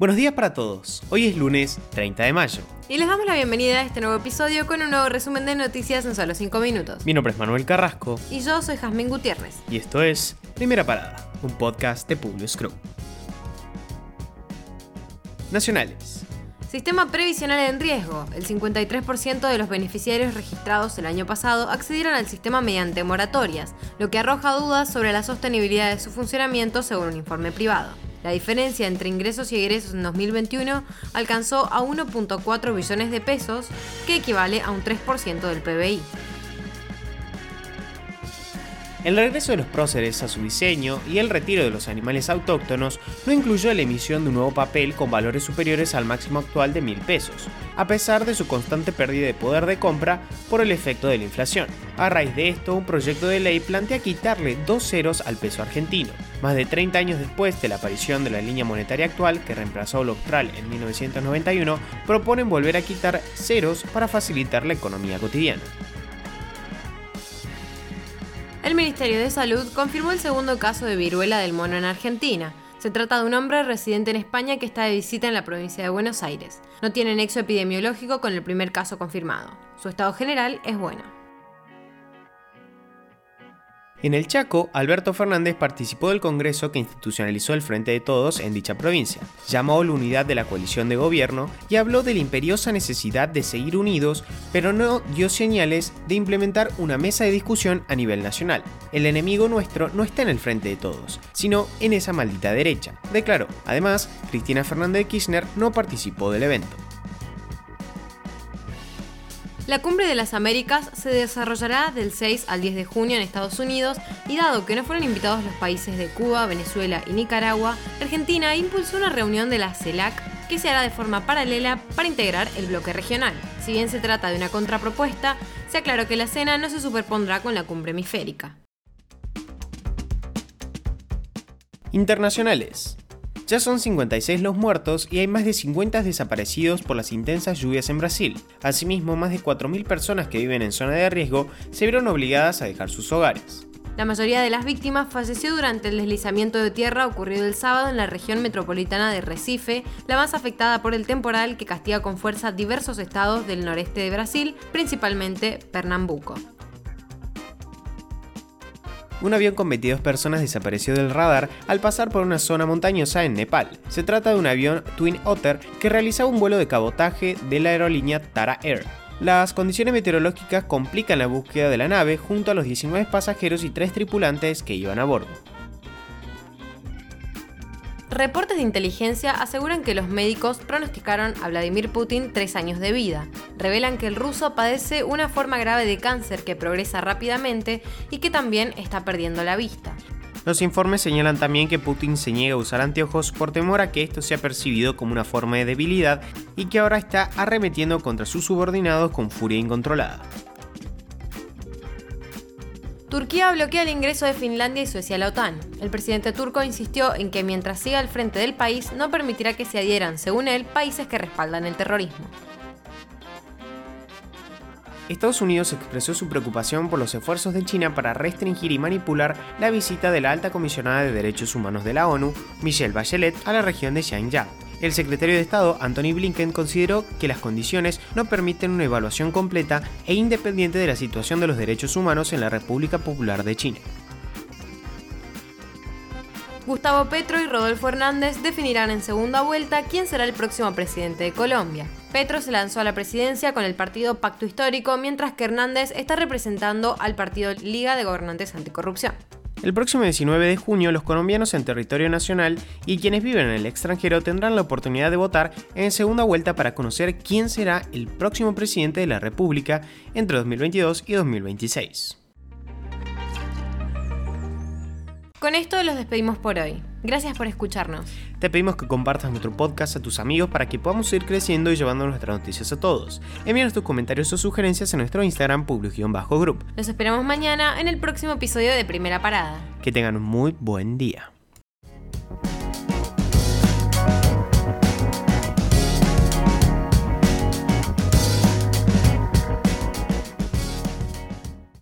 Buenos días para todos. Hoy es lunes 30 de mayo. Y les damos la bienvenida a este nuevo episodio con un nuevo resumen de noticias en solo 5 minutos. Mi nombre es Manuel Carrasco. Y yo soy Jazmín Gutiérrez. Y esto es Primera Parada, un podcast de Publius Crew. Nacionales. Sistema previsional en riesgo. El 53% de los beneficiarios registrados el año pasado accedieron al sistema mediante moratorias, lo que arroja dudas sobre la sostenibilidad de su funcionamiento según un informe privado. La diferencia entre ingresos y egresos en 2021 alcanzó a 1.4 billones de pesos, que equivale a un 3% del PBI. El regreso de los próceres a su diseño y el retiro de los animales autóctonos no incluyó la emisión de un nuevo papel con valores superiores al máximo actual de mil pesos, a pesar de su constante pérdida de poder de compra por el efecto de la inflación. A raíz de esto, un proyecto de ley plantea quitarle dos ceros al peso argentino. Más de 30 años después de la aparición de la línea monetaria actual, que reemplazó al austral en 1991, proponen volver a quitar ceros para facilitar la economía cotidiana. El Ministerio de Salud confirmó el segundo caso de viruela del mono en Argentina. Se trata de un hombre residente en España que está de visita en la provincia de Buenos Aires. No tiene nexo epidemiológico con el primer caso confirmado. Su estado general es bueno. En el Chaco, Alberto Fernández participó del Congreso que institucionalizó el Frente de Todos en dicha provincia. Llamó la unidad de la coalición de gobierno y habló de la imperiosa necesidad de seguir unidos, pero no dio señales de implementar una mesa de discusión a nivel nacional. El enemigo nuestro no está en el Frente de Todos, sino en esa maldita derecha, declaró. Además, Cristina Fernández de Kirchner no participó del evento. La Cumbre de las Américas se desarrollará del 6 al 10 de junio en Estados Unidos y dado que no fueron invitados los países de Cuba, Venezuela y Nicaragua, Argentina impulsó una reunión de la CELAC que se hará de forma paralela para integrar el bloque regional. Si bien se trata de una contrapropuesta, se aclaró que la cena no se superpondrá con la cumbre hemisférica. Internacionales. Ya son 56 los muertos y hay más de 50 desaparecidos por las intensas lluvias en Brasil. Asimismo, más de 4.000 personas que viven en zona de riesgo se vieron obligadas a dejar sus hogares. La mayoría de las víctimas falleció durante el deslizamiento de tierra ocurrido el sábado en la región metropolitana de Recife, la más afectada por el temporal que castiga con fuerza diversos estados del noreste de Brasil, principalmente Pernambuco. Un avión con 22 personas desapareció del radar al pasar por una zona montañosa en Nepal. Se trata de un avión Twin Otter que realizaba un vuelo de cabotaje de la aerolínea Tara Air. Las condiciones meteorológicas complican la búsqueda de la nave junto a los 19 pasajeros y 3 tripulantes que iban a bordo. Reportes de inteligencia aseguran que los médicos pronosticaron a Vladimir Putin tres años de vida. Revelan que el ruso padece una forma grave de cáncer que progresa rápidamente y que también está perdiendo la vista. Los informes señalan también que Putin se niega a usar anteojos por temor a que esto sea percibido como una forma de debilidad y que ahora está arremetiendo contra sus subordinados con furia incontrolada. Turquía bloquea el ingreso de Finlandia y Suecia a la OTAN. El presidente turco insistió en que mientras siga al frente del país no permitirá que se adhieran, según él, países que respaldan el terrorismo. Estados Unidos expresó su preocupación por los esfuerzos de China para restringir y manipular la visita de la alta comisionada de Derechos Humanos de la ONU, Michelle Bachelet, a la región de Xinjiang. El secretario de Estado, Anthony Blinken, consideró que las condiciones no permiten una evaluación completa e independiente de la situación de los derechos humanos en la República Popular de China. Gustavo Petro y Rodolfo Hernández definirán en segunda vuelta quién será el próximo presidente de Colombia. Petro se lanzó a la presidencia con el partido Pacto Histórico, mientras que Hernández está representando al partido Liga de Gobernantes Anticorrupción. El próximo 19 de junio, los colombianos en territorio nacional y quienes viven en el extranjero tendrán la oportunidad de votar en segunda vuelta para conocer quién será el próximo presidente de la República entre 2022 y 2026. Con esto los despedimos por hoy. Gracias por escucharnos. Te pedimos que compartas nuestro podcast a tus amigos para que podamos ir creciendo y llevando nuestras noticias a todos. Envíanos tus comentarios o sugerencias en nuestro Instagram public-group. Los esperamos mañana en el próximo episodio de Primera Parada. Que tengan un muy buen día.